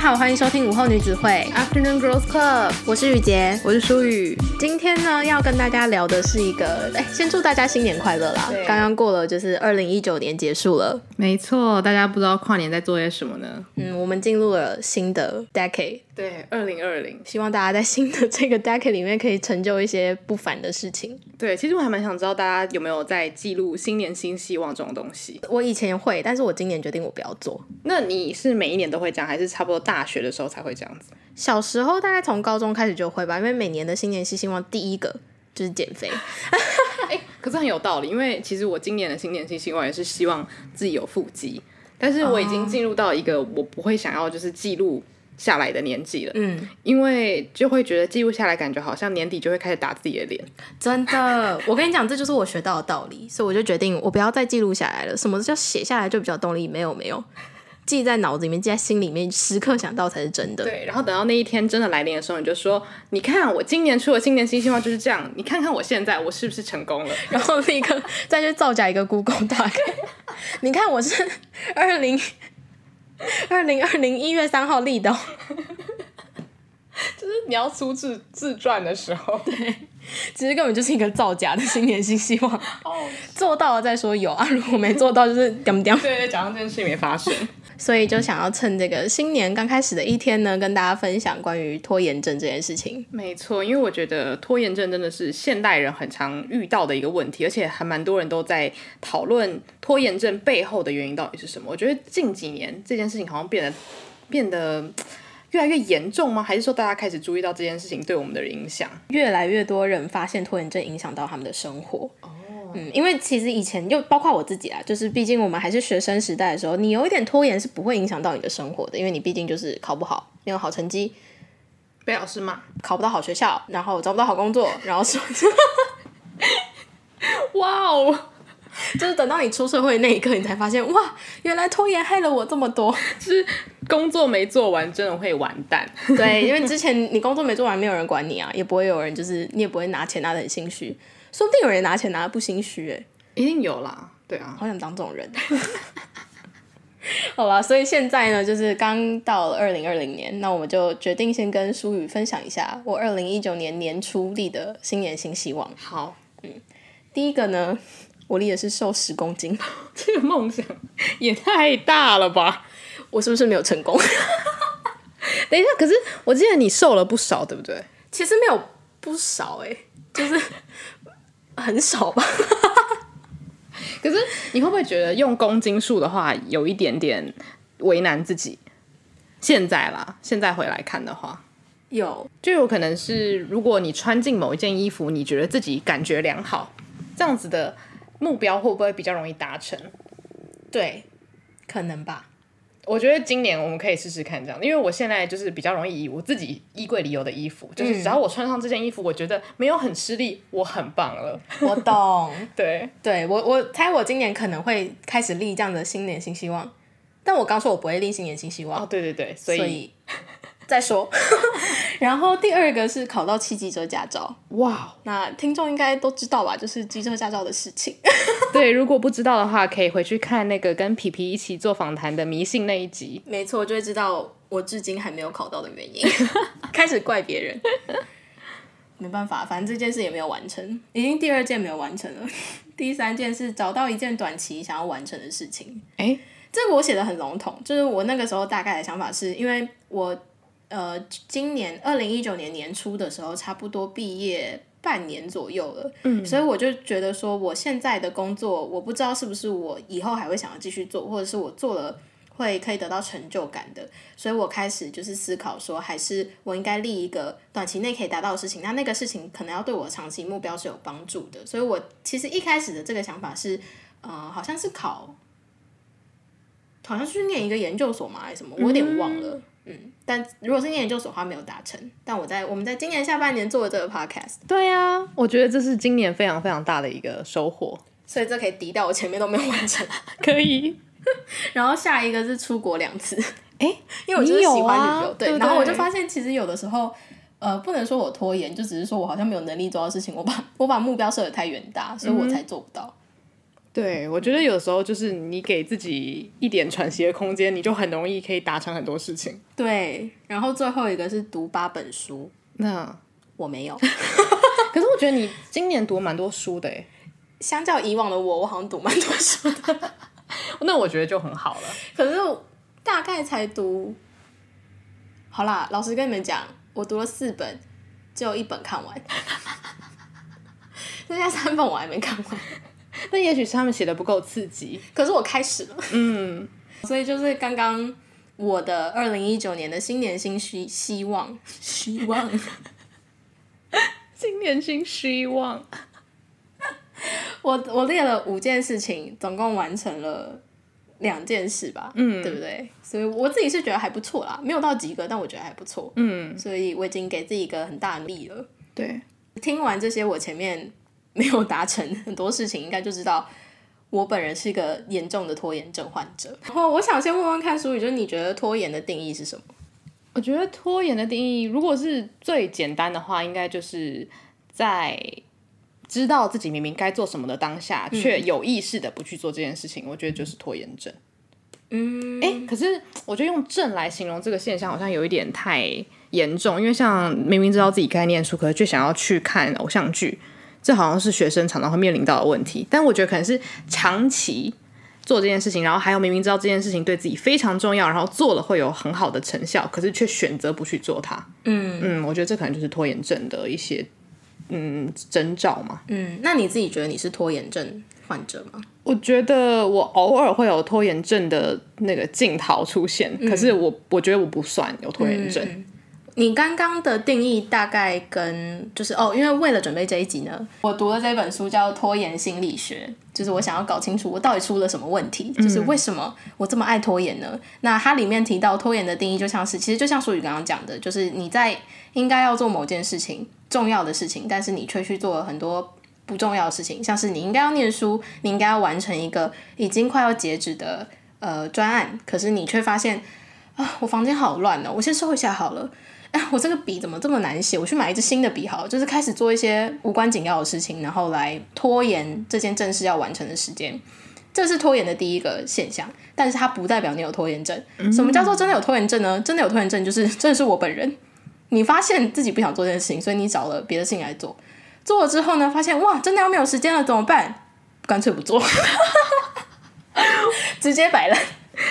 好，欢迎收听午后女子会。Afternoon Girls Club，我是雨洁，我是舒雨。今天呢，要跟大家聊的是一个，哎，先祝大家新年快乐啦！刚刚过了，就是二零一九年结束了，没错。大家不知道跨年在做些什么呢？嗯，我们进入了新的 decade，对，二零二零。希望大家在新的这个 decade 里面可以成就一些不凡的事情。对，其实我还蛮想知道大家有没有在记录新年新希望这种东西。我以前会，但是我今年决定我不要做。那你是每一年都会这样，还是差不多大学的时候才会？这样子，小时候大概从高中开始就会吧，因为每年的新年新希望第一个就是减肥。欸，可是很有道理，因为其实我今年的新年新希望也是希望自己有腹肌，但是我已经进入到一个我不会想要就是记录下来的年纪了。嗯，因为就会觉得记录下来感觉好像年底就会开始打自己的脸。真的，我跟你讲，这就是我学到的道理，所以我就决定我不要再记录下来了。什么叫写下来就比较动力？没有，没有。记在脑子里面，记在心里面，时刻想到才是真的。对，然后等到那一天真的来临的时候，你就说：“你看，我今年出的新年新希望就是这样。你看看我现在，我是不是成功了？” 然后立刻再去造假一个 Google 大概。你看，我是二零二零二零一月三号立的，就是你要出自自传的时候，对，其实根本就是一个造假的新年新希望。哦，做到了再说有啊，如果没做到就是点点。对对，假装这件事没发生。所以就想要趁这个新年刚开始的一天呢，跟大家分享关于拖延症这件事情。没错，因为我觉得拖延症真的是现代人很常遇到的一个问题，而且还蛮多人都在讨论拖延症背后的原因到底是什么。我觉得近几年这件事情好像变得 变得越来越严重吗？还是说大家开始注意到这件事情对我们的影响？越来越多人发现拖延症影响到他们的生活。嗯，因为其实以前就包括我自己啊，就是毕竟我们还是学生时代的时候，你有一点拖延是不会影响到你的生活的，因为你毕竟就是考不好，没有好成绩，被老师骂，考不到好学校，然后找不到好工作，然后说，哇哦，就是等到你出社会那一刻，你才发现哇，原来拖延害了我这么多，就是工作没做完真的会完蛋。对，因为之前你工作没做完，没有人管你啊，也不会有人就是你也不会拿钱拿的很心虚。说不定有人拿钱拿的不心虚哎，一定有啦，对啊，好想当这种人。好吧，所以现在呢，就是刚到了二零二零年，那我们就决定先跟舒雨分享一下我二零一九年年初立的新年新希望。好，嗯，第一个呢，我立的是瘦十公斤，这个梦想也太大了吧？我是不是没有成功？等一下，可是我记得你瘦了不少，对不对？其实没有不少哎，就是。很少吧，可是你会不会觉得用公斤数的话有一点点为难自己？现在啦，现在回来看的话，有就有可能是如果你穿进某一件衣服，你觉得自己感觉良好，这样子的目标会不会比较容易达成？对，可能吧。我觉得今年我们可以试试看这样，因为我现在就是比较容易以我自己衣柜里有的衣服，就是只要我穿上这件衣服，我觉得没有很吃力，我很棒了。我 懂，对，对我我猜我今年可能会开始立这样的新年新希望，但我刚说我不会立新年新希望。哦，对对对，所以，所以再说。然后第二个是考到汽机车驾照，哇，那听众应该都知道吧？就是机车驾照的事情。对，如果不知道的话，可以回去看那个跟皮皮一起做访谈的迷信那一集。没错，就会知道我至今还没有考到的原因。开始怪别人，没办法，反正这件事也没有完成，已经第二件没有完成了。第三件是找到一件短期想要完成的事情。哎，这个我写的很笼统，就是我那个时候大概的想法是因为我。呃，今年二零一九年年初的时候，差不多毕业半年左右了，嗯，所以我就觉得说，我现在的工作，我不知道是不是我以后还会想要继续做，或者是我做了会可以得到成就感的，所以我开始就是思考说，还是我应该立一个短期内可以达到的事情，那那个事情可能要对我长期目标是有帮助的，所以我其实一开始的这个想法是，呃，好像是考，好像是去念一个研究所嘛，还是什么，我有点忘了。嗯嗯，但如果是念研究所的话，没有达成。但我在我们在今年下半年做的这个 podcast，对啊，我觉得这是今年非常非常大的一个收获，所以这可以抵掉我前面都没有完成，可以。然后下一个是出国两次，哎、欸，因为我就是喜欢旅游，啊、对，对，对。然后我就发现，其实有的时候，呃，不能说我拖延，就只是说我好像没有能力做到事情，我把 我把目标设的太远大，所以我才做不到。对，我觉得有时候就是你给自己一点喘息的空间，你就很容易可以达成很多事情。对，然后最后一个是读八本书，那我没有。可是我觉得你今年读蛮多书的诶，相较以往的我，我好像读蛮多书的。那我觉得就很好了。可是大概才读，好啦，老实跟你们讲，我读了四本，只有一本看完，剩下三本我还没看完。那也许是他们写的不够刺激，可是我开始了，嗯，所以就是刚刚我的二零一九年的新年新希希望，希望 新年新希望，我我列了五件事情，总共完成了两件事吧，嗯，对不对？所以我自己是觉得还不错啦，没有到及格，但我觉得还不错，嗯，所以我已经给自己一个很大的力了，对，听完这些，我前面。没有达成很多事情，应该就知道我本人是一个严重的拖延症患者。然后我想先问问看书宇，就是你觉得拖延的定义是什么？我觉得拖延的定义，如果是最简单的话，应该就是在知道自己明明该做什么的当下，却有意识的不去做这件事情，我觉得就是拖延症。嗯，哎，可是我觉得用症来形容这个现象，好像有一点太严重，因为像明明知道自己该念书，可是却想要去看偶像剧。这好像是学生常常会面临到的问题，但我觉得可能是长期做这件事情，然后还有明明知道这件事情对自己非常重要，然后做了会有很好的成效，可是却选择不去做它。嗯嗯，我觉得这可能就是拖延症的一些嗯征兆嘛。嗯，那你自己觉得你是拖延症患者吗？我觉得我偶尔会有拖延症的那个镜头出现，嗯、可是我我觉得我不算有拖延症。嗯你刚刚的定义大概跟就是哦，因为为了准备这一集呢，我读了这本书叫《拖延心理学》，就是我想要搞清楚我到底出了什么问题，就是为什么我这么爱拖延呢？嗯、那它里面提到拖延的定义，就像是其实就像淑宇刚刚讲的，就是你在应该要做某件事情、重要的事情，但是你却去做了很多不重要的事情，像是你应该要念书，你应该要完成一个已经快要截止的呃专案，可是你却发现啊，我房间好乱哦，我先收一下好了。哎，我这个笔怎么这么难写？我去买一支新的笔好了，就是开始做一些无关紧要的事情，然后来拖延这件正事要完成的时间。这是拖延的第一个现象，但是它不代表你有拖延症。什么叫做真的有拖延症呢？真的有拖延症就是真的是我本人。你发现自己不想做这件事情，所以你找了别的事情来做，做了之后呢，发现哇，真的要没有时间了怎么办？干脆不做，直接摆烂。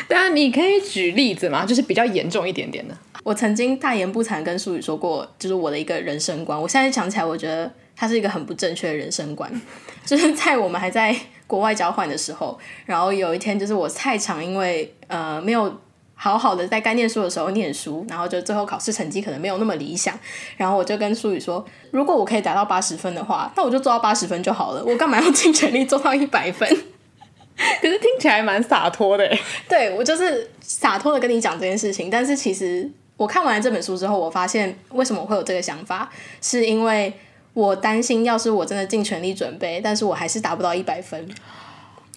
当然，你可以举例子嘛，就是比较严重一点点的。我曾经大言不惭跟淑宇说过，就是我的一个人生观。我现在想起来，我觉得它是一个很不正确的人生观。就是在我们还在国外交换的时候，然后有一天，就是我太常因为呃没有好好的在该念书的时候念书，然后就最后考试成绩可能没有那么理想。然后我就跟淑宇说，如果我可以达到八十分的话，那我就做到八十分就好了。我干嘛要 尽全力做到一百分？可是听起来蛮洒脱的。对，我就是洒脱的跟你讲这件事情，但是其实。我看完了这本书之后，我发现为什么我会有这个想法，是因为我担心，要是我真的尽全力准备，但是我还是达不到一百分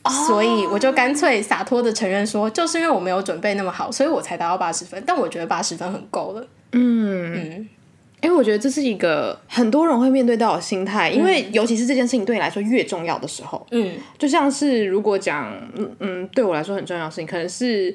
，oh. 所以我就干脆洒脱的承认说，就是因为我没有准备那么好，所以我才达到八十分。但我觉得八十分很够了。嗯嗯，因为我觉得这是一个很多人会面对到的心态，因为尤其是这件事情对你来说越重要的时候，嗯，就像是如果讲，嗯嗯，对我来说很重要的事情，可能是。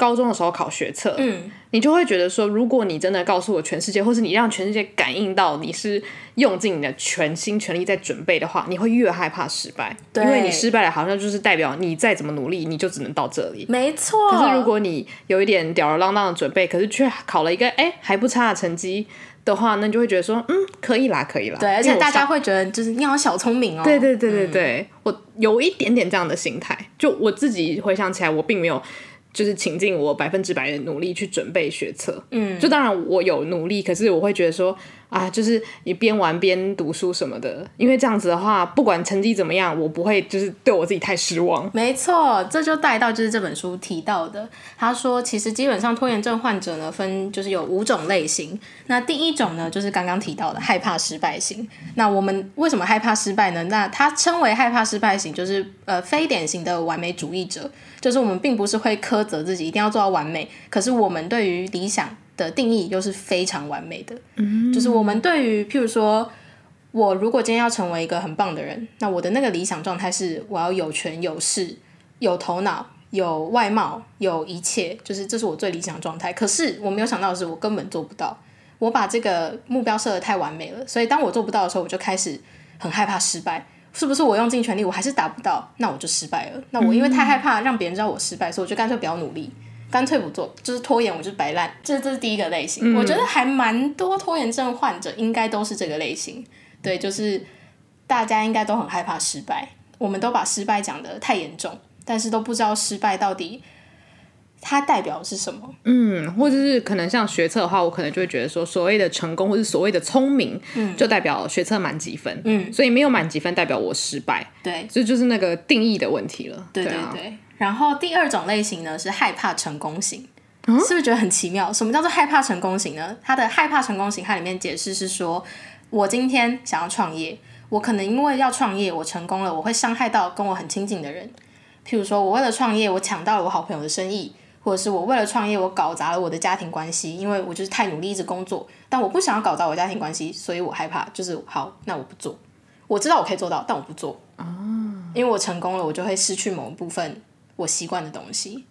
高中的时候考学测，嗯，你就会觉得说，如果你真的告诉我全世界，或是你让全世界感应到你是用尽你的全心全力在准备的话，你会越害怕失败，对，因为你失败了，好像就是代表你再怎么努力，你就只能到这里。没错。可是如果你有一点吊儿郎当的准备，可是却考了一个哎还不差的成绩的话，那你就会觉得说，嗯，可以啦，可以啦。对，而且大家会觉得就是你好小聪明哦。对对对对对，嗯，我有一点点这样的心态，就我自己回想起来，我并没有。就是倾尽我百分之百的努力去准备学测，嗯，就当然我有努力，可是我会觉得说啊，就是你边玩边读书什么的，因为这样子的话，不管成绩怎么样，我不会就是对我自己太失望。没错，这就带到就是这本书提到的，他说其实基本上拖延症患者呢分就是有五种类型，那第一种呢就是刚刚提到的害怕失败型。那我们为什么害怕失败呢？那他称为害怕失败型，就是呃非典型的完美主义者。就是我们并不是会苛责自己一定要做到完美，可是我们对于理想的定义又是非常完美的。嗯，就是我们对于譬如说，我如果今天要成为一个很棒的人，那我的那个理想状态是我要有权有势、有头脑、有外貌、有一切，就是这是我最理想的状态。可是我没有想到的是，我根本做不到。我把这个目标设的太完美了，所以当我做不到的时候，我就开始很害怕失败。是不是我用尽全力，我还是达不到，那我就失败了。那我因为太害怕让别人知道我失败，所以我就干脆不要努力，干脆不做，就是拖延，我就是摆烂。这这是第一个类型，我觉得还蛮多拖延症患者应该都是这个类型。对，就是大家应该都很害怕失败，我们都把失败讲得太严重，但是都不知道失败到底它代表的是什么。嗯，或者是可能像学测的话，我可能就会觉得说，所谓的成功或是所谓的聪明，嗯，就代表学测满几分，嗯，所以没有满几分代表我失败，对，这就，就是那个定义的问题了。对对对，对啊。然后第二种类型呢是害怕成功型，嗯，是不是觉得很奇妙？什么叫做害怕成功型呢？它的害怕成功型，它里面解释是说。我今天想要创业，我可能因为要创业，我成功了，我会伤害到跟我很亲近的人。譬如说，我为了创业，我抢到了我好朋友的生意，或者是我为了创业，我搞砸了我的家庭关系，因为我就是太努力一直工作，但我不想要搞砸我家庭关系，所以我害怕，就是好，那我不做。我知道我可以做到，但我不做。啊，因为我成功了，我就会失去某一部分我习惯的东西，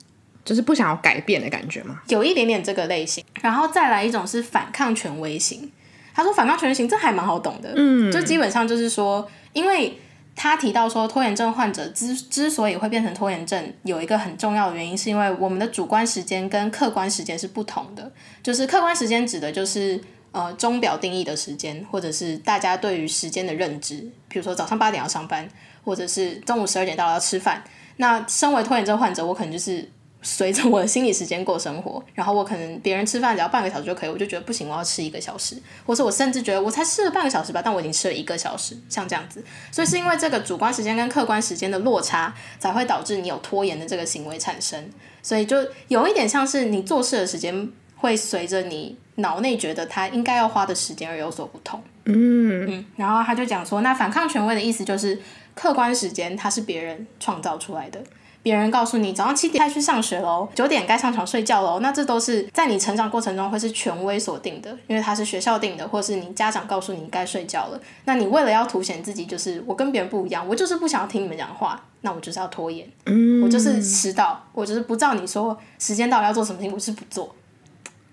就是不想要改变的感觉吗？有一点点这个类型，然后再来一种是反抗权威型。他说反抗权威型，这还蛮好懂的，嗯，就基本上就是说，因为他提到说拖延症患者之之所以会变成拖延症，有一个很重要的原因，是因为我们的主观时间跟客观时间是不同的。就是客观时间指的就是呃钟表定义的时间，或者是大家对于时间的认知，比如说早上八点要上班，或者是中午十二点到了要吃饭。那身为拖延症患者，我可能就是。随着我的心理时间过生活，然后我可能别人吃饭只要半个小时就可以，我就觉得不行，我要吃一个小时，或是我甚至觉得我才吃了半个小时吧，但我已经吃了一个小时，像这样子，所以是因为这个主观时间跟客观时间的落差，才会导致你有拖延的这个行为产生，所以就有一点像是你做事的时间会随着你脑内觉得他应该要花的时间而有所不同。嗯嗯，然后他就讲说，那反抗权威的意思就是客观时间它是别人创造出来的。别人告诉你早上七点该去上学喽，九点该上床睡觉喽，那这都是在你成长过程中会是权威所定的，因为它是学校定的，或是你家长告诉你该睡觉了。那你为了要凸显自己，就是我跟别人不一样，我就是不想要听你们讲话，那我就是要拖延，嗯，我就是迟到，我就是不照你说时间到了要做什么事情，我是不做。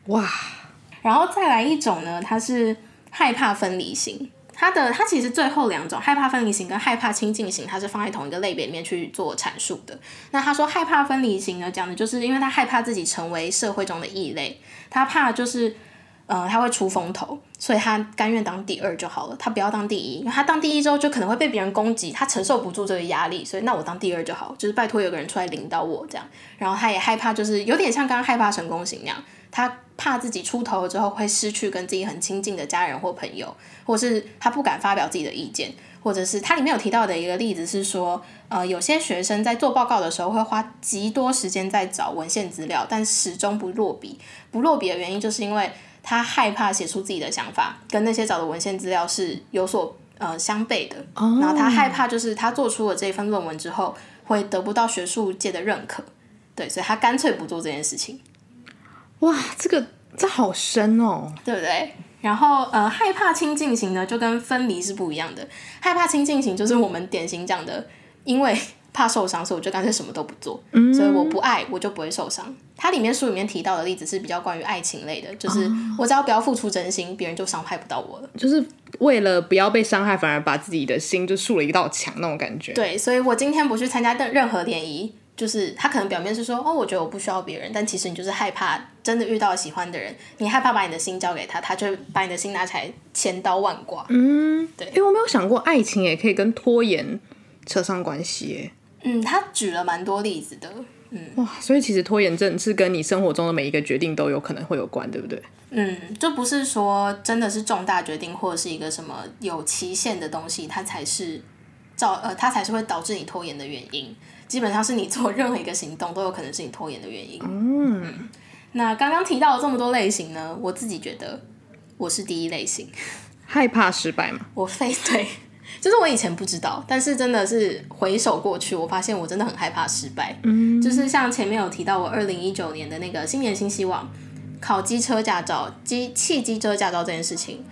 哇，然后再来一种呢，它是害怕分离型。它的它其实最后两种害怕分离型跟害怕亲近型，它是放在同一个类别里面去做阐述的。那他说害怕分离型呢，讲的就是因为他害怕自己成为社会中的异类，他怕就是呃他会出风头，所以他甘愿当第二就好了，他不要当第一，因为他当第一之后就可能会被别人攻击，他承受不住这个压力，所以那我当第二就好，就是拜托有个人出来领导我这样。然后他也害怕，就是有点像刚刚害怕成功型那样，他。怕自己出头了之后会失去跟自己很亲近的家人或朋友，或是他不敢发表自己的意见，或者是他里面有提到的一个例子是说，呃，有些学生在做报告的时候会花极多时间在找文献资料，但始终不落笔。不落笔的原因就是因为他害怕写出自己的想法跟那些找的文献资料是有所呃相悖的，oh. 然后他害怕就是他做出了这份论文之后会得不到学术界的认可，对，所以他干脆不做这件事情。哇，这个这好深哦，对不对？然后呃，害怕亲近型呢，就跟分离是不一样的。害怕亲近型就是我们典型讲的，因为怕受伤，所以我就干脆什么都不做。嗯，所以我不爱，我就不会受伤。它里面书里面提到的例子是比较关于爱情类的，就是我只要不要付出真心，别人就伤害不到我了。就是为了不要被伤害，反而把自己的心就竖了一道墙那种感觉。对，所以我今天不去参加任任何联谊。就是他可能表面是说哦，我觉得我不需要别人，但其实你就是害怕真的遇到喜欢的人，你害怕把你的心交给他，他就把你的心拿起来千刀万剐。嗯，对。因为我没有想过爱情也可以跟拖延扯上关系耶。嗯，他举了蛮多例子的。嗯，哇，所以其实拖延症是跟你生活中的每一个决定都有可能会有关，对不对？嗯，就不是说真的是重大决定或者是一个什么有期限的东西，它才是造呃，它才是会导致你拖延的原因。基本上是你做任何一个行动都有可能是你拖延的原因。嗯，那刚刚提到了这么多类型呢，我自己觉得我是第一类型，害怕失败吗？我非对，就是我以前不知道，但是真的是回首过去，我发现我真的很害怕失败。嗯，就是像前面有提到我二零一九年的那个新年新希望，考机车驾照、机汽机车驾照这件事情，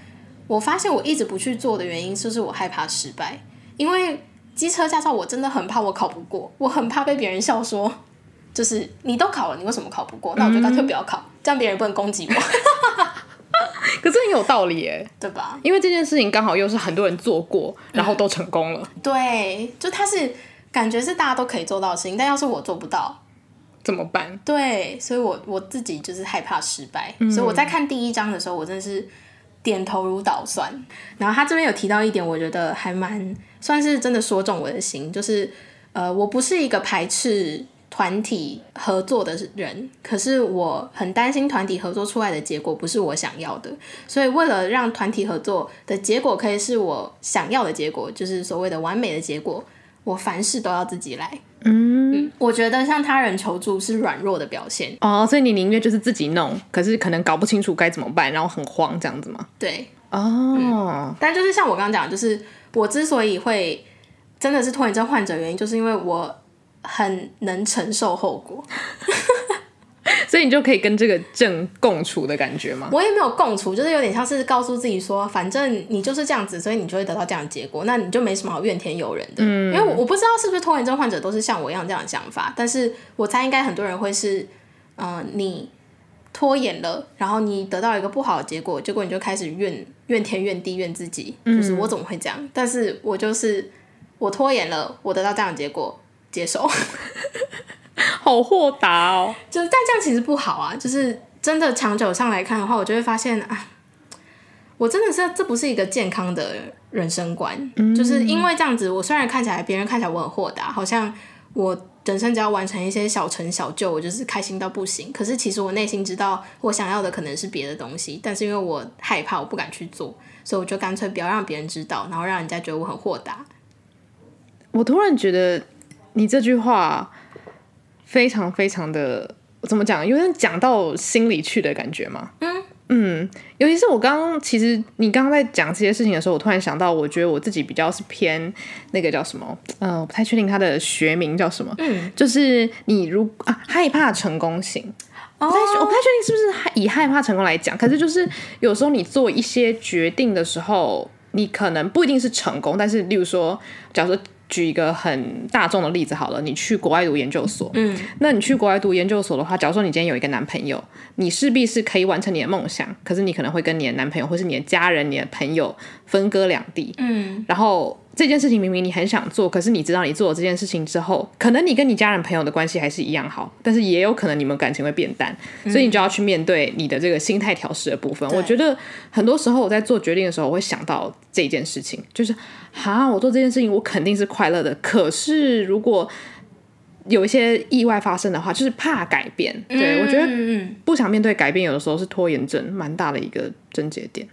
我发现我一直不去做的原因，就是我害怕失败。因为机车驾照，我真的很怕我考不过，我很怕被别人笑说，就是你都考了，你为什么考不过？那我就干脆不要考，嗯、这样别人不能攻击我。可是很有道理耶，对吧？因为这件事情刚好又是很多人做过，然后都成功了。嗯、对，就他是感觉是大家都可以做到的事情，但要是我做不到，怎么办？对，所以我我自己就是害怕失败，嗯、所以我在看第一章的时候，我真的是。点头如捣蒜，然后他这边有提到一点，我觉得还蛮算是真的说中我的心，就是呃，我不是一个排斥团体合作的人，可是我很担心团体合作出来的结果不是我想要的，所以为了让团体合作的结果可以是我想要的结果，就是所谓的完美的结果，我凡事都要自己来。嗯，我觉得向他人求助是软弱的表现。哦，所以你宁愿就是自己弄，可是可能搞不清楚该怎么办，然后很慌这样子吗？对，哦、嗯，但就是像我刚刚讲，就是我之所以会真的是拖延症患者，原因就是因为我很能承受后果。所以你就可以跟这个症共处的感觉吗？我也没有共处，就是有点像是告诉自己说，反正你就是这样子，所以你就会得到这样的结果，那你就没什么好怨天尤人的。嗯，因为我我不知道是不是拖延症患者都是像我一样这样的想法，但是我猜应该很多人会是，嗯、呃，你拖延了，然后你得到一个不好的结果，结果你就开始怨怨天怨地怨自己，就是我怎么会这样？嗯、但是我就是我拖延了，我得到这样的结果，接受。好豁达哦，就是但这样其实不好啊，就是真的长久上来看的话，我就会发现啊，我真的是这不是一个健康的人生观，嗯、就是因为这样子，我虽然看起来别人看起来我很豁达，好像我人生只要完成一些小成小就，我就是开心到不行。可是其实我内心知道，我想要的可能是别的东西，但是因为我害怕，我不敢去做，所以我就干脆不要让别人知道，然后让人家觉得我很豁达。我突然觉得你这句话。非常非常的怎么讲，有点讲到心里去的感觉吗？嗯嗯，尤其是我刚刚，其实你刚刚在讲这些事情的时候，我突然想到，我觉得我自己比较是偏那个叫什么，呃，我不太确定它的学名叫什么。嗯，就是你如啊害怕成功型，哦，我不太我不太确定是不是以害怕成功来讲，可是就是有时候你做一些决定的时候，你可能不一定是成功，但是例如说，假如说。举一个很大众的例子好了，你去国外读研究所，嗯，那你去国外读研究所的话，假如说你今天有一个男朋友，你势必是可以完成你的梦想，可是你可能会跟你的男朋友或是你的家人、你的朋友分割两地，嗯，然后。这件事情明明你很想做，可是你知道你做了这件事情之后，可能你跟你家人朋友的关系还是一样好，但是也有可能你们感情会变淡，嗯、所以你就要去面对你的这个心态调试的部分。我觉得很多时候我在做决定的时候，我会想到这件事情，就是哈，我做这件事情我肯定是快乐的，可是如果有一些意外发生的话，就是怕改变。对、嗯、我觉得不想面对改变，有的时候是拖延症蛮大的一个症结点。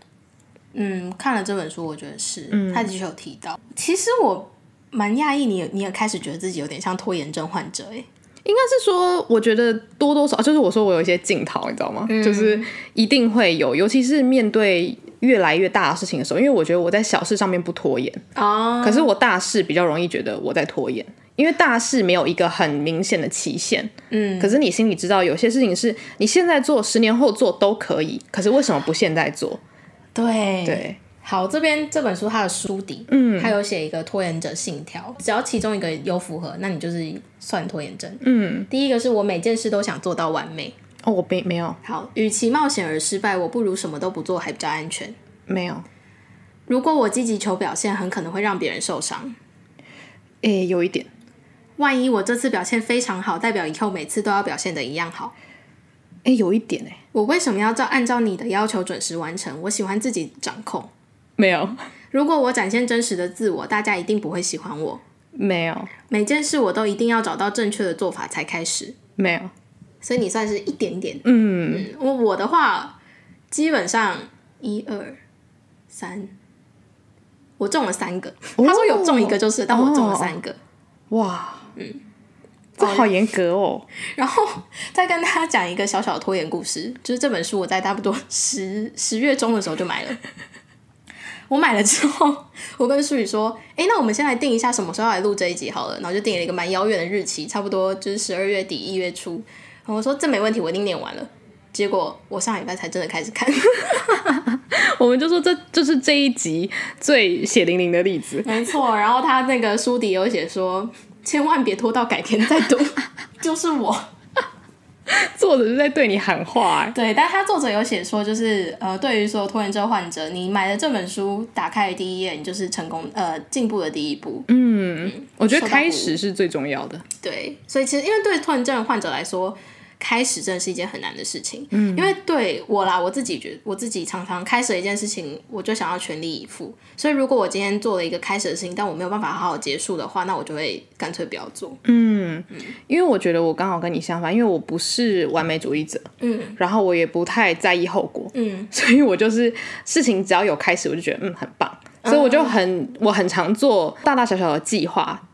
嗯，看了这本书，我觉得是，他的确有提到。嗯、其实我蛮讶异，你你也开始觉得自己有点像拖延症患者，哎，应该是说，我觉得多多少就是我说我有一些镜头，你知道吗？嗯、就是一定会有，尤其是面对越来越大的事情的时候，因为我觉得我在小事上面不拖延。哦，可是我大事比较容易觉得我在拖延，因为大事没有一个很明显的期限，嗯，可是你心里知道有些事情是你现在做，十年后做都可以，可是为什么不现在做？对对，好，这边这本书它的书底，嗯，它有写一个拖延者信条，只要其中一个有符合，那你就是算拖延症。嗯，第一个是我每件事都想做到完美。哦，我没没有。好，与其冒险而失败，我不如什么都不做还比较安全。没有。如果我积极求表现，很可能会让别人受伤。诶，有一点。万一我这次表现非常好，代表以后每次都要表现的一样好。哎，有一点哎，我为什么要照按照你的要求准时完成？我喜欢自己掌控。没有。如果我展现真实的自我，大家一定不会喜欢我。没有。每件事我都一定要找到正确的做法才开始。没有。所以你算是一点点。嗯。我、嗯、我的话，基本上一二三，我中了三个。哦、他说有中一个就是，但我中了三个。哇。嗯。这好严格哦！然后再跟大家讲一个小小的拖延故事，就是这本书我在差不多十十月中的时候就买了。我买了之后，我跟舒宇说：“哎，那我们先来定一下什么时候来录这一集好了。”然后就定了一个蛮遥远的日期，差不多就是十二月底一月初。然后我说：“这没问题，我一定念完了。”结果我上礼拜才真的开始看。我们就说这就是这一集最血淋淋的例子。没错，然后他那个书底有写说，千万别拖到改天再读，就是我。作者是在对你喊话，欸，对，但他作者有写说，就是呃，对于所有拖延症患者，你买了这本书，打开的第一页，你就是成功呃进步的第一步。嗯，嗯，我觉得开始是最重要的。对，所以其实因为对拖延症患者来说。开始真的是一件很难的事情，嗯，因为对我啦，我自己觉得我自己常常开始一件事情，我就想要全力以赴。所以如果我今天做了一个开始的事情，但我没有办法好好结束的话，那我就会干脆不要做。嗯，因为我觉得我刚好跟你相反，因为我不是完美主义者，嗯，然后我也不太在意后果，嗯，所以我就是事情只要有开始，我就觉得嗯很棒，所以我就很我很常做大大小小的计划。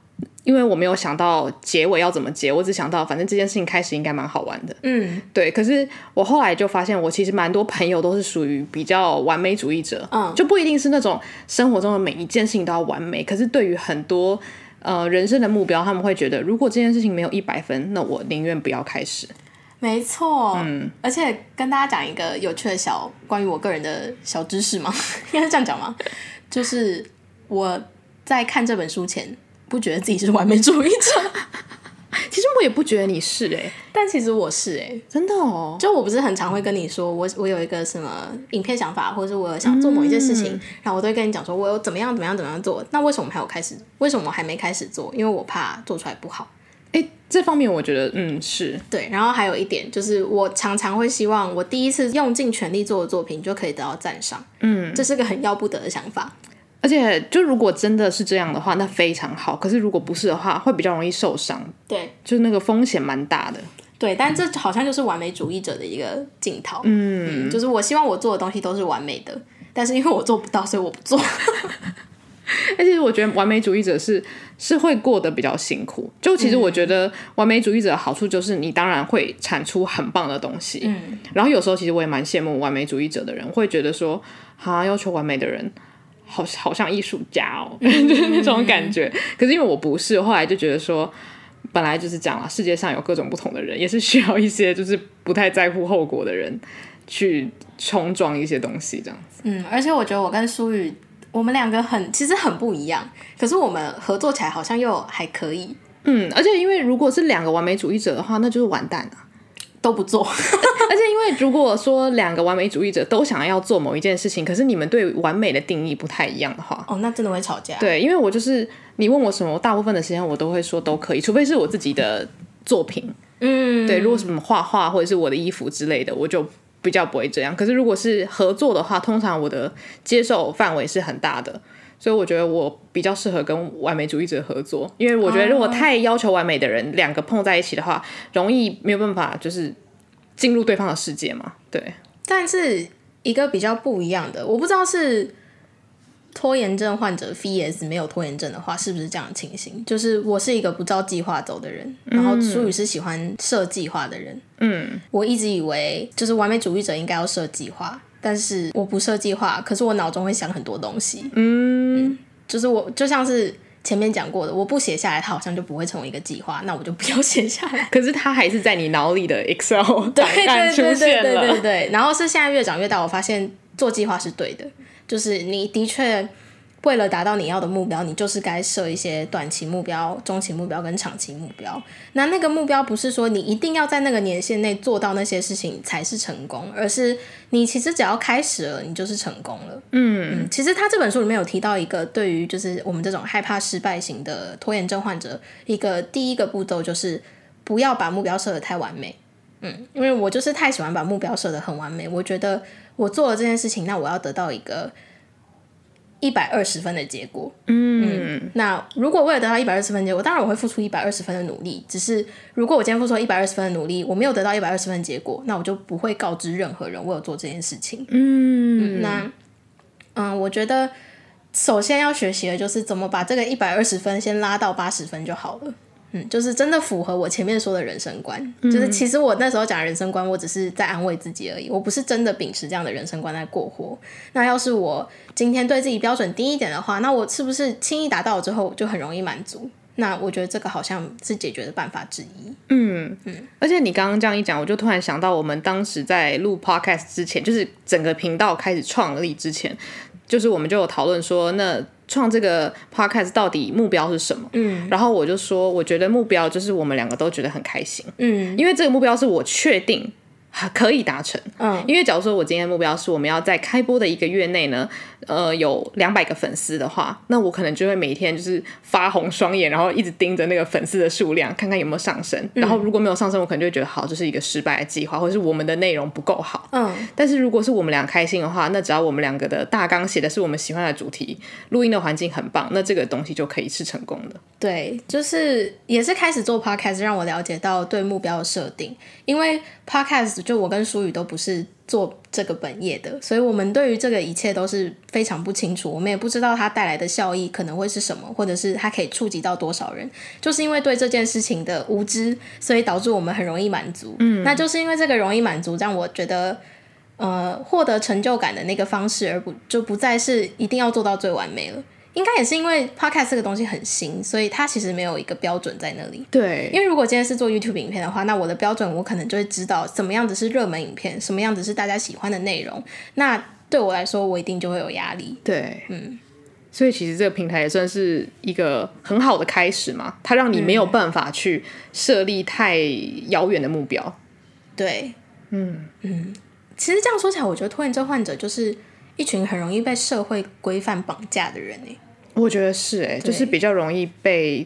因为我没有想到结尾要怎么结，我只想到反正这件事情开始应该蛮好玩的。嗯，对。可是我后来就发现，我其实蛮多朋友都是属于比较完美主义者。嗯，就不一定是那种生活中的每一件事情都要完美。可是对于很多呃人生的目标，他们会觉得，如果这件事情没有一百分，那我宁愿不要开始。没错。嗯，而且跟大家讲一个有趣的小关于我个人的小知识吗？应该是这样讲吗？就是我在看这本书前。不觉得自己是完美主义者，其实我也不觉得你是哎、欸，但其实我是哎、欸，真的哦。就我不是很常会跟你说，我我有一个什么影片想法，或者是我想做某一件事情，嗯、然后我都会跟你讲说，我有怎么样怎么样怎么样做。那为什么还有开始？为什么我还没开始做？因为我怕做出来不好。哎、欸，这方面我觉得嗯是对。然后还有一点就是，我常常会希望我第一次用尽全力做的作品就可以得到赞赏。嗯，这是个很要不得的想法。而且，就如果真的是这样的话，那非常好。可是如果不是的话，会比较容易受伤。对，就是那个风险蛮大的。对，但这好像就是完美主义者的一个镜头。嗯，嗯，就是我希望我做的东西都是完美的，但是因为我做不到，所以我不做。而且我觉得完美主义者是是会过得比较辛苦。就其实我觉得完美主义者的好处就是你当然会产出很棒的东西。嗯，然后有时候其实我也蛮羡慕完美主义者的人，会觉得说，哈，要求完美的人。好，好像艺术家哦，就是那种感觉。可是因为我不是，后来就觉得说，本来就是讲了。世界上有各种不同的人，也是需要一些就是不太在乎后果的人去冲撞一些东西，这样子。嗯，而且我觉得我跟苏宇，我们两个很其实很不一样，可是我们合作起来好像又还可以。嗯，而且因为如果是两个完美主义者的话，那就是完蛋了。都不做，而且因为如果说两个完美主义者都想要做某一件事情，可是你们对完美的定义不太一样的话，哦，那真的会吵架。对，因为我就是你问我什么，我大部分的时间我都会说都可以，除非是我自己的作品。嗯，对，如果什么画画或者是我的衣服之类的，我就比较不会这样。可是如果是合作的话，通常我的接受范围是很大的。所以我觉得我比较适合跟完美主义者合作，因为我觉得如果太要求完美的人，两个碰在一起的话，容易没有办法就是进入对方的世界嘛。对，但是一个比较不一样的，我不知道是拖延症患者 vs 没有拖延症的话，是不是这样的情形？就是我是一个不照计划走的人，然后苏宇是喜欢设计划的人。嗯，我一直以为就是完美主义者应该要设计划。但是我不设计划可是我脑中会想很多东西。嗯。就是我就像是前面讲过的我不写下来它好像就不会成为一个计划那我就不要写下来。可是它还是在你脑里的 excel 对对对对对对然后是现在越长越大我发现做计划是对的就是你的确为了达到你要的目标，你就是该设一些短期目标、中期目标跟长期目标。那那个目标不是说你一定要在那个年限内做到那些事情才是成功，而是你其实只要开始了，你就是成功了。嗯，嗯，其实他这本书里面有提到一个，对于就是我们这种害怕失败型的拖延症患者，一个第一个步骤就是不要把目标设得太完美。嗯，因为我就是太喜欢把目标设得很完美，我觉得我做了这件事情，那我要得到一个。一百二十分的结果，嗯，嗯，那如果为了得到一百二十分的结果，当然我会付出一百二十分的努力。只是如果我今天付出一百二十分的努力，我没有得到一百二十分的结果，那我就不会告知任何人我有做这件事情。嗯，嗯，那，嗯，我觉得首先要学习的就是怎么把这个一百二十分先拉到八十分就好了。嗯，就是真的符合我前面说的人生观。嗯、就是其实我那时候讲的人生观，我只是在安慰自己而已，我不是真的秉持这样的人生观在过活。那要是我今天对自己标准低一点的话，那我是不是轻易达到之后就很容易满足？那我觉得这个好像是解决的办法之一。嗯嗯，而且你刚刚这样一讲，我就突然想到，我们当时在录 podcast 之前，就是整个频道开始创立之前，就是我们就有讨论说，那创这个 podcast 到底目标是什么？嗯，然后我就说，我觉得目标就是我们两个都觉得很开心。嗯，因为这个目标是我确定。可以达成，嗯，因为假如说我今天的目标是我们要在开播的一个月内呢，呃，有两百个粉丝的话，那我可能就会每天就是发红双眼，然后一直盯着那个粉丝的数量，看看有没有上升。然后如果没有上升，我可能就会觉得好，这是一个失败的计划，或者是我们的内容不够好。嗯，但是如果是我们俩开心的话，那只要我们两个的大纲写的是我们喜欢的主题，录音的环境很棒，那这个东西就可以是成功的。对，就是也是开始做 podcast 让我了解到对目标的设定，因为 podcast。就我跟舒宇都不是做这个本业的，所以我们对于这个一切都是非常不清楚，我们也不知道它带来的效益可能会是什么，或者是它可以触及到多少人。就是因为对这件事情的无知，所以导致我们很容易满足。嗯，那就是因为这个容易满足，让我觉得，呃，获得成就感的那个方式，而不就不再是一定要做到最完美了。应该也是因为 Podcast 这个东西很新，所以它其实没有一个标准在那里。对，因为如果今天是做 YouTube 影片的话，那我的标准我可能就会知道什么样子是热门影片，什么样子是大家喜欢的内容。那对我来说，我一定就会有压力。对，嗯，所以其实这个平台也算是一个很好的开始嘛，它让你没有办法去设立太遥远的目标。对，嗯嗯，其实这样说起来，我觉得拖延症患者就是一群很容易被社会规范绑架的人欸。我觉得是哎、欸，就是比较容易被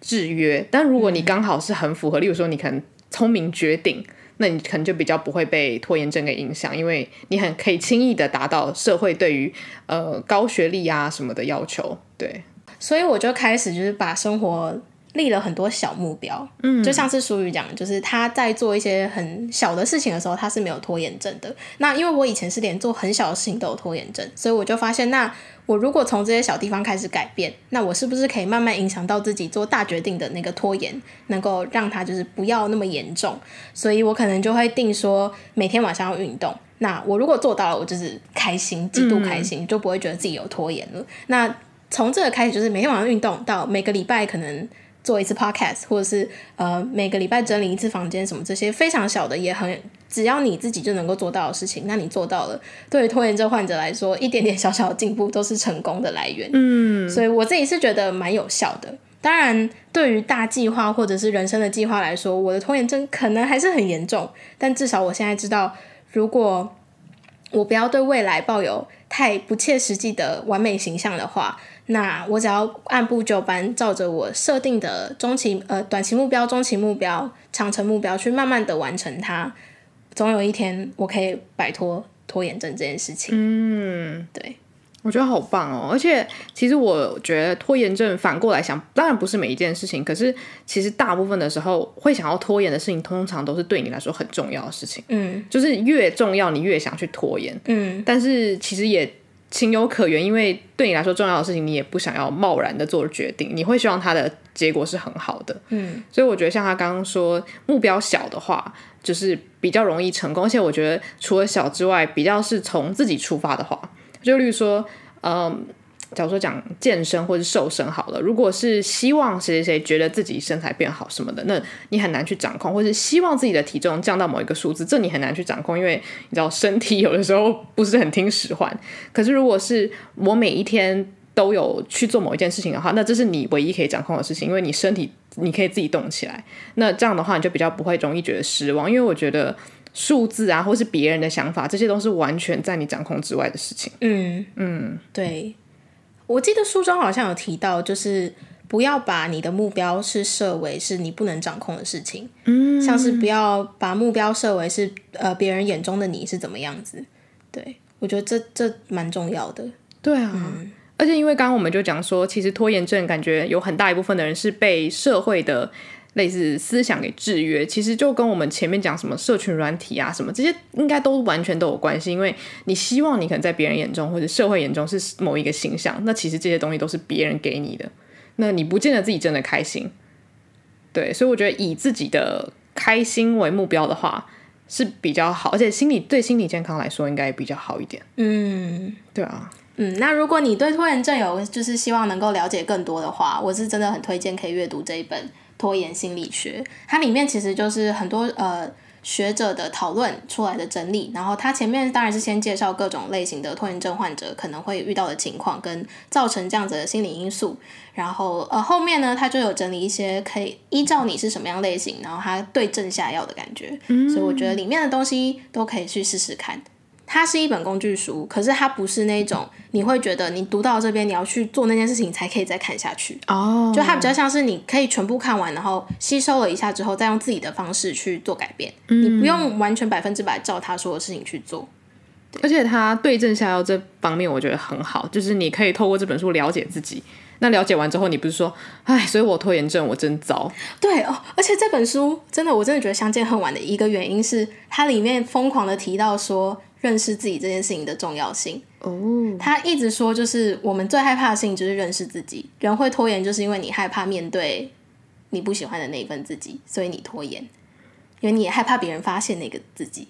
制约。但如果你刚好是很符合，嗯、例如说你可能聪明绝顶，那你可能就比较不会被拖延症给影响，因为你很可以轻易的达到社会对于呃高学历啊什么的要求。对，所以我就开始就是把生活立了很多小目标。嗯，就像是淑宇讲，就是他在做一些很小的事情的时候，他是没有拖延症的。那因为我以前是连做很小的事情都有拖延症，所以我就发现那。我如果从这些小地方开始改变，那我是不是可以慢慢影响到自己做大决定的那个拖延，能够让他就是不要那么严重？所以我可能就会定说每天晚上要运动。那我如果做到了，我就是开心，极度开心，就不会觉得自己有拖延了。嗯、那从这个开始，就是每天晚上运动，到每个礼拜可能做一次 podcast，或者是呃每个礼拜整理一次房间，什么这些非常小的也很。只要你自己就能够做到的事情，那你做到了。对于拖延症患者来说，一点点小小的进步都是成功的来源。嗯，所以我自己是觉得蛮有效的。当然，对于大计划或者是人生的计划来说，我的拖延症可能还是很严重。但至少我现在知道，如果我不要对未来抱有太不切实际的完美形象的话，那我只要按部就班，照着我设定的中期、呃短期目标、中期目标、长程目标去慢慢的完成它。总有一天，我可以摆脱拖延症这件事情。嗯，对，我觉得好棒哦！而且，其实我觉得拖延症反过来想，当然不是每一件事情，可是其实大部分的时候会想要拖延的事情，通常都是对你来说很重要的事情。嗯，就是越重要，你越想去拖延。嗯，但是其实也情有可原，因为对你来说重要的事情，你也不想要贸然的做决定，你会希望它的结果是很好的。嗯，所以我觉得像他刚刚说，目标小的话。就是比较容易成功，而且我觉得除了小之外，比较是从自己出发的话，就例如说，嗯，假如说讲健身或是瘦身好了，如果是希望谁谁谁觉得自己身材变好什么的，那你很难去掌控，或是希望自己的体重降到某一个数字，这你很难去掌控，因为你知道身体有的时候不是很听使唤。可是如果是我每一天都有去做某一件事情的话，那这是你唯一可以掌控的事情，因为你身体。你可以自己动起来，那这样的话你就比较不会容易觉得失望，因为我觉得数字啊，或是别人的想法，这些都是完全在你掌控之外的事情。嗯嗯，对，我记得书中好像有提到，就是不要把你的目标是设为是你不能掌控的事情。嗯，像是不要把目标设为是呃别人眼中的你是怎么样子。对，我觉得这这蛮重要的。对啊。嗯而且，因为刚刚我们就讲说，其实拖延症感觉有很大一部分的人是被社会的类似思想给制约。其实就跟我们前面讲什么社群软体啊什么这些，应该都完全都有关系。因为你希望你可能在别人眼中或者社会眼中是某一个形象，那其实这些东西都是别人给你的。那你不见得自己真的开心。对，所以我觉得以自己的开心为目标的话是比较好，而且心理对心理健康来说应该也比较好一点。嗯，对啊。嗯，那如果你对拖延症有就是希望能够了解更多的话，我是真的很推荐可以阅读这一本《拖延心理学》，它里面其实就是很多呃。学者的讨论出来的整理，然后它前面当然是先介绍各种类型的拖延症患者可能会遇到的情况跟造成这样子的心理因素，然后呃后面呢它就有整理一些可以依照你是什么样类型，然后它对症下药的感觉，所以我觉得里面的东西都可以去试试看。它是一本工具书，可是它不是那种你会觉得你读到这边你要去做那件事情才可以再看下去哦。Oh. 就它比较像是你可以全部看完，然后吸收了一下之后，再用自己的方式去做改变。嗯、你不用完全百分之百照他说的事情去做。而且它对症下药这方面我觉得很好，就是你可以透过这本书了解自己。那了解完之后，你不是说，哎，所以我拖延症我真糟。对哦，而且这本书真的，我真的觉得相见恨晚的一个原因是，它里面疯狂的提到说。认识自己这件事情的重要性哦，oh. 他一直说，就是我们最害怕的事情就是认识自己。人会拖延，就是因为你害怕面对你不喜欢的那一份自己，所以你拖延，因为你也害怕别人发现那个自己。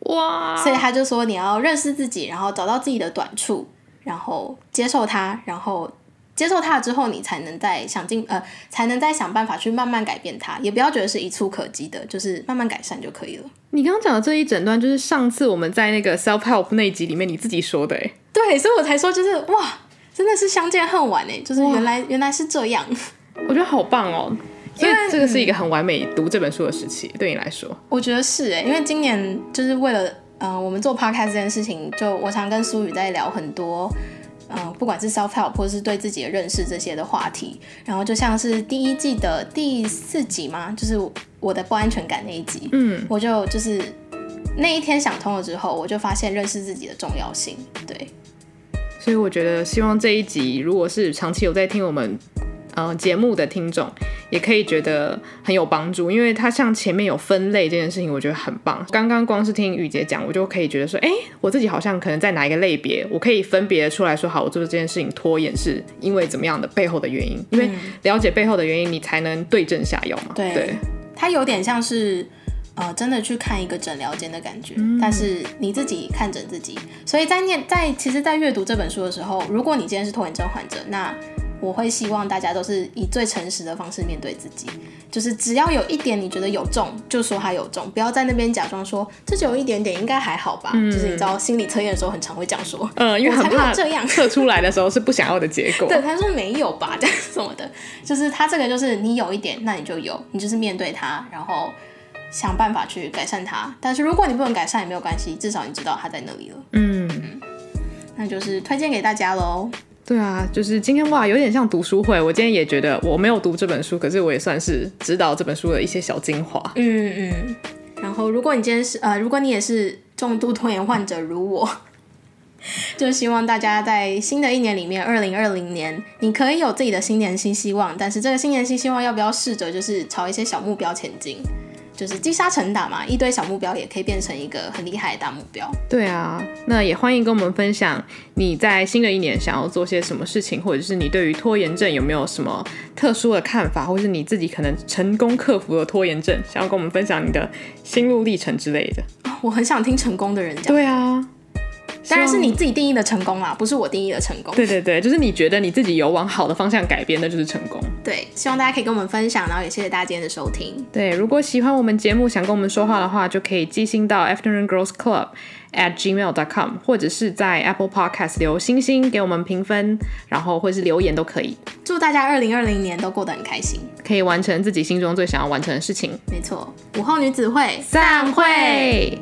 哇所以他就说，你要认识自己，然后找到自己的短处，然后接受它，然后。接受它了之后，你才能再想尽呃，才能再想办法去慢慢改变它，也不要觉得是一蹴可及的，就是慢慢改善就可以了。你刚刚讲的这一整段，就是上次我们在那个 self help 那一集里面你自己说的，哎，对，所以我才说就是哇，真的是相见恨晚哎，就是原来原来是这样，我觉得好棒哦，因为这个是一个很完美读这本书的时期，对你来说，我觉得是哎，因为今年就是为了嗯、呃，我们做 podcast 这件事情，就我常跟苏雨在聊很多。嗯，不管是 self help 或是对自己的认识这些的话题，然后就像是第一季的第四集嘛，就是我的不安全感那一集，嗯，我就就是那一天想通了之后，我就发现认识自己的重要性，对，所以我觉得希望这一集如果是长期有在听我们。呃，节目的听众也可以觉得很有帮助，因为它像前面有分类这件事情，我觉得很棒。刚刚光是听雨洁讲，我就可以觉得说，哎，我自己好像可能在哪一个类别，我可以分别出来说，好，我做这件事情拖延是因为怎么样的背后的原因，因为了解背后的原因，你才能对症下药嘛。对，对它有点像是呃，真的去看一个诊疗间的感觉，嗯、但是你自己看诊自己。所以在念在其实，在阅读这本书的时候，如果你今天是拖延症患者，那我会希望大家都是以最诚实的方式面对自己，就是只要有一点你觉得有中，就说它有中，不要在那边假装说这就有一点点，应该还好吧。嗯、就是你知道心理测验的时候，很常会这样说。嗯，因为很怕这样测出来的时候是不想要的结果。对，他说没有吧，这 样什么的，就是他这个就是你有一点，那你就有，你就是面对它，然后想办法去改善它。但是如果你不能改善也没有关系，至少你知道它在那里了。嗯，嗯，那就是推荐给大家喽。对啊，就是今天哇，有点像读书会。我今天也觉得我没有读这本书，可是我也算是知道这本书的一些小精华。嗯嗯。然后，如果你今天是呃，如果你也是重度拖延患者，如我，就希望大家在新的一年里面，二零二零年，你可以有自己的新年新希望。但是这个新年新希望，要不要试着就是朝一些小目标前进？就是积沙成塔嘛，一堆小目标也可以变成一个很厉害的大目标。对啊，那也欢迎跟我们分享你在新的一年想要做些什么事情，或者是你对于拖延症有没有什么特殊的看法，或是你自己可能成功克服了拖延症，想要跟我们分享你的心路历程之类的。我很想听成功的人讲。对啊。当然是你自己定义的成功啦，不是我定义的成功。对对对，就是你觉得你自己有往好的方向改变，那就是成功。对，希望大家可以跟我们分享，然后也谢谢大家今天的收听。对，如果喜欢我们节目，想跟我们说话的话，就可以寄信到 Afternoon Girls Club at gmail dot com，或者是在 Apple Podcast 留星星给我们评分，然后或者是留言都可以。祝大家二零二零年都过得很开心，可以完成自己心中最想要完成的事情。没错，午后女子会散会。